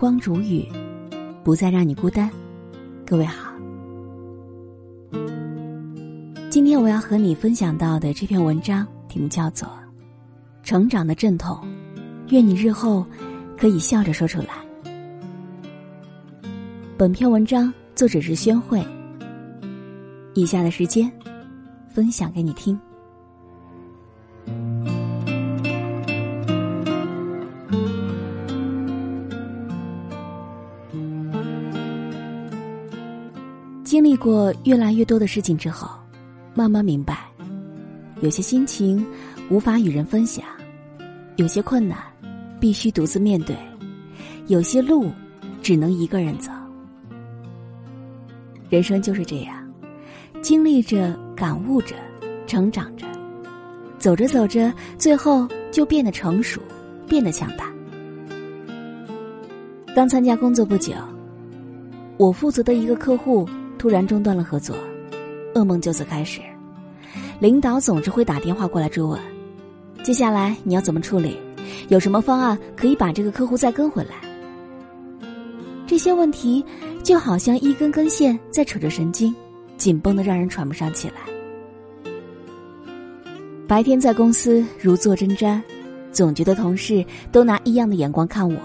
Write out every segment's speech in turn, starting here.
光煮雨，不再让你孤单。各位好，今天我要和你分享到的这篇文章题目叫做《成长的阵痛》，愿你日后可以笑着说出来。本篇文章作者是宣慧。以下的时间，分享给你听。经历过越来越多的事情之后，慢慢明白，有些心情无法与人分享，有些困难必须独自面对，有些路只能一个人走。人生就是这样，经历着、感悟着、成长着，走着走着，最后就变得成熟，变得强大。刚参加工作不久，我负责的一个客户。突然中断了合作，噩梦就此开始。领导总是会打电话过来追问：“接下来你要怎么处理？有什么方案可以把这个客户再跟回来？”这些问题就好像一根根线在扯着神经，紧绷的让人喘不上气来。白天在公司如坐针毡，总觉得同事都拿异样的眼光看我，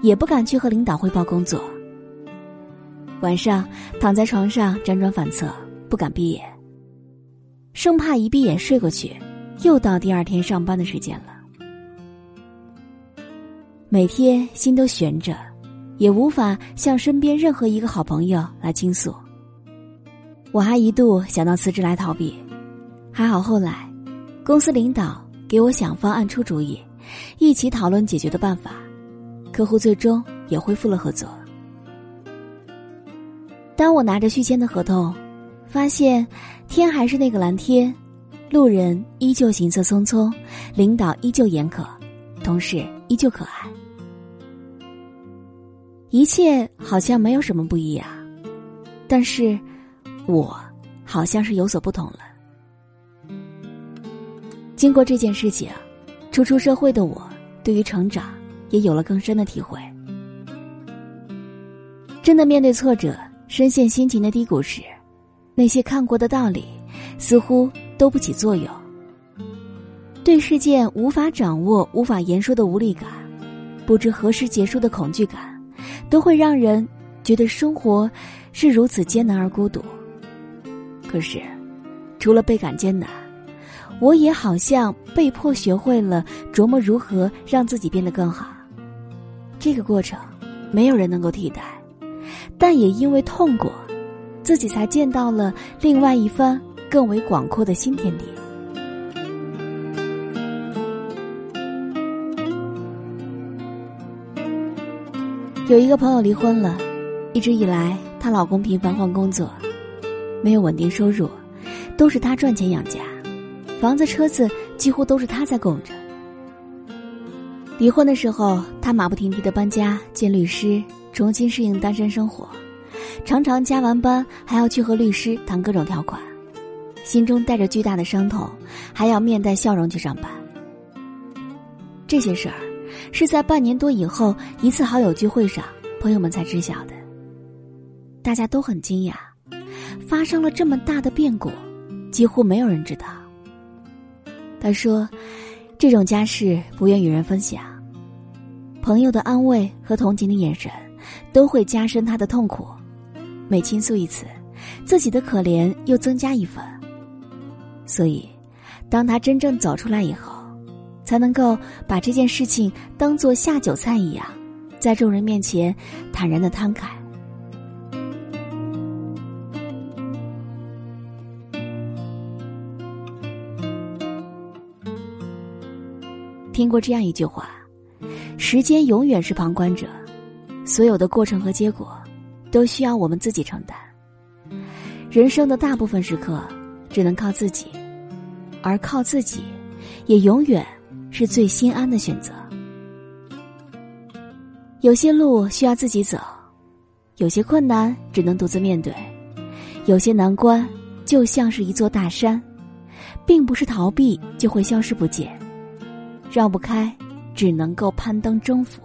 也不敢去和领导汇报工作。晚上躺在床上辗转反侧，不敢闭眼，生怕一闭眼睡过去，又到第二天上班的时间了。每天心都悬着，也无法向身边任何一个好朋友来倾诉。我还一度想到辞职来逃避，还好后来，公司领导给我想方案出主意，一起讨论解决的办法，客户最终也恢复了合作。当我拿着续签的合同，发现天还是那个蓝天，路人依旧行色匆匆，领导依旧严苛，同事依旧可爱，一切好像没有什么不一样，但是，我好像是有所不同了。经过这件事情，初出社会的我对于成长也有了更深的体会。真的面对挫折。深陷心情的低谷时，那些看过的道理似乎都不起作用。对事件无法掌握、无法言说的无力感，不知何时结束的恐惧感，都会让人觉得生活是如此艰难而孤独。可是，除了倍感艰难，我也好像被迫学会了琢磨如何让自己变得更好。这个过程，没有人能够替代。但也因为痛过，自己才见到了另外一番更为广阔的新天地。有一个朋友离婚了，一直以来她老公频繁换工作，没有稳定收入，都是她赚钱养家，房子车子几乎都是她在供着。离婚的时候，她马不停蹄的搬家见律师。重新适应单身生活，常常加完班还要去和律师谈各种条款，心中带着巨大的伤痛，还要面带笑容去上班。这些事儿是在半年多以后一次好友聚会上，朋友们才知晓的。大家都很惊讶，发生了这么大的变故，几乎没有人知道。他说：“这种家事不愿与人分享，朋友的安慰和同情的眼神。”都会加深他的痛苦，每倾诉一次，自己的可怜又增加一分。所以，当他真正走出来以后，才能够把这件事情当做下酒菜一样，在众人面前坦然的摊开。听过这样一句话：时间永远是旁观者。所有的过程和结果，都需要我们自己承担。人生的大部分时刻，只能靠自己，而靠自己，也永远是最心安的选择。有些路需要自己走，有些困难只能独自面对，有些难关就像是一座大山，并不是逃避就会消失不见，绕不开，只能够攀登征服。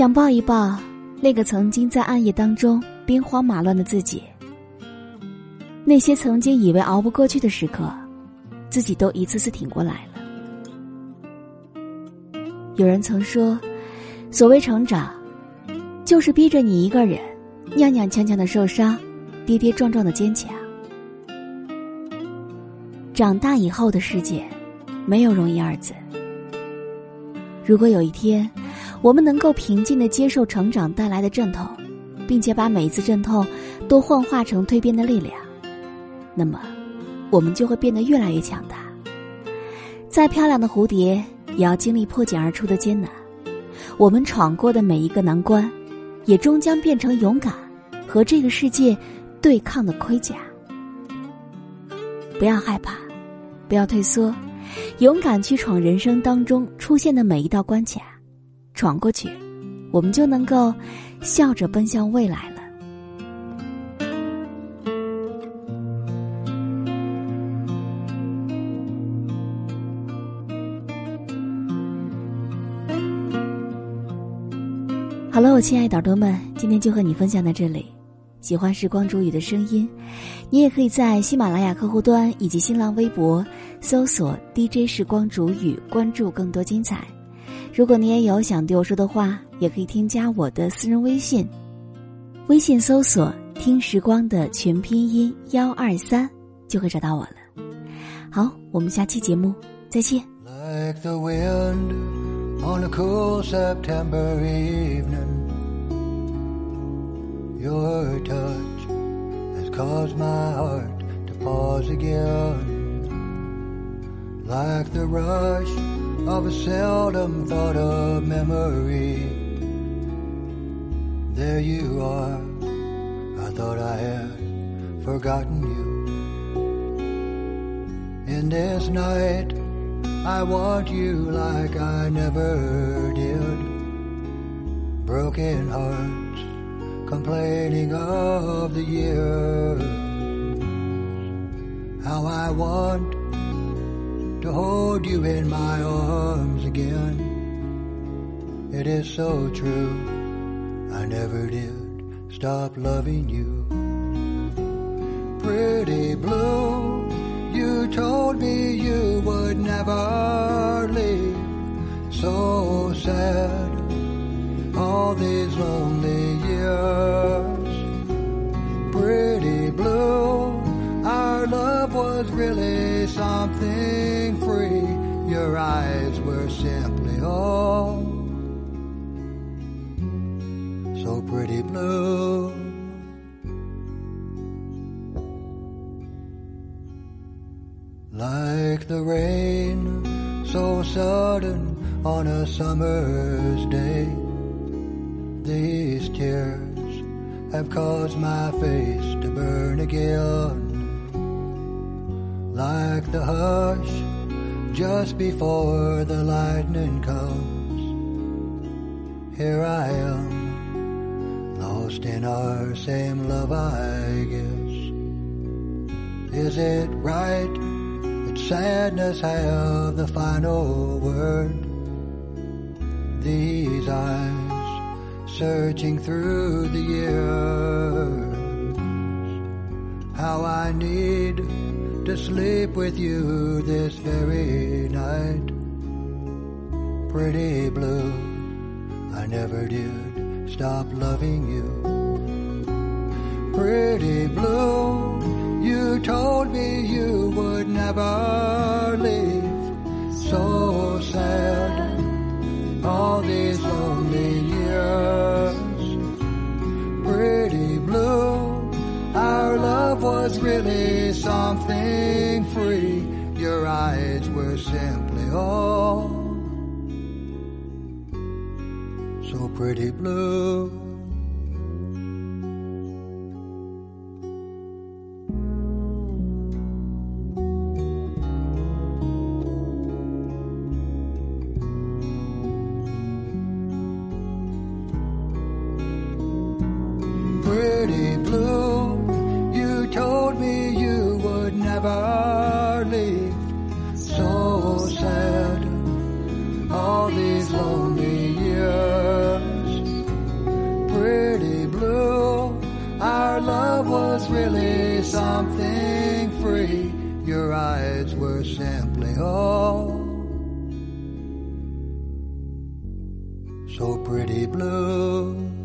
想抱一抱那个曾经在暗夜当中兵荒马乱的自己。那些曾经以为熬不过去的时刻，自己都一次次挺过来了。有人曾说，所谓成长，就是逼着你一个人踉踉跄跄的受伤，跌跌撞撞的坚强。长大以后的世界，没有容易二字。如果有一天，我们能够平静的接受成长带来的阵痛，并且把每一次阵痛都幻化成蜕变的力量，那么，我们就会变得越来越强大。再漂亮的蝴蝶，也要经历破茧而出的艰难。我们闯过的每一个难关，也终将变成勇敢和这个世界对抗的盔甲。不要害怕。不要退缩，勇敢去闯人生当中出现的每一道关卡，闯过去，我们就能够笑着奔向未来了。好了，我亲爱的耳朵们，今天就和你分享到这里。喜欢时光煮雨的声音，你也可以在喜马拉雅客户端以及新浪微博搜索 “DJ 时光煮雨”，关注更多精彩。如果你也有想对我说的话，也可以添加我的私人微信，微信搜索“听时光”的全拼音幺二三，就会找到我了。好，我们下期节目再见。Like the wind on a cool September evening. Your touch has caused my heart to pause again. Like the rush of a seldom thought of memory. There you are, I thought I had forgotten you. In this night, I want you like I never did. Broken hearts complaining of the years. How I want to hold you in my arms again. It is so true, I never did stop loving you. Pretty blue, you told me you would never leave. So sad, all these lonely years. Eyes were simply all so pretty blue. Like the rain, so sudden on a summer's day these tears have caused my face to burn again. Like the hush just before the lightning comes. Here I am, lost in our same love, I guess. Is it right that sadness have the final word? These eyes searching through the years. How I need to sleep with you this very night. Pretty blue, I never did stop loving you. Pretty blue, you told me you would never free. Your eyes were simply all so pretty blue. never free. Your eyes were simply oh so pretty blue.